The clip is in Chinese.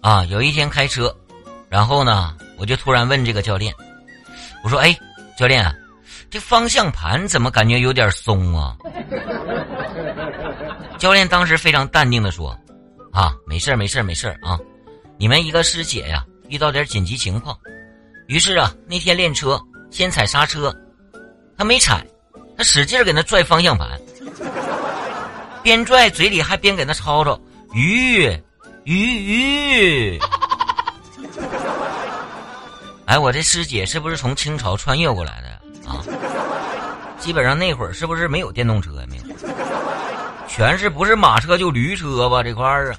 啊，有一天开车，然后呢，我就突然问这个教练，我说：“哎，教练，这方向盘怎么感觉有点松啊？” 教练当时非常淡定的说：“啊，没事儿没事儿没事儿啊，你们一个师姐呀，遇到点紧急情况，于是啊，那天练车先踩刹车，他没踩，他使劲给那拽方向盘，边拽嘴里还边给那吵吵鱼。”鱼鱼，哎，我这师姐是不是从清朝穿越过来的啊？基本上那会儿是不是没有电动车？没有，全是不是马车就驴车吧？这块儿啊。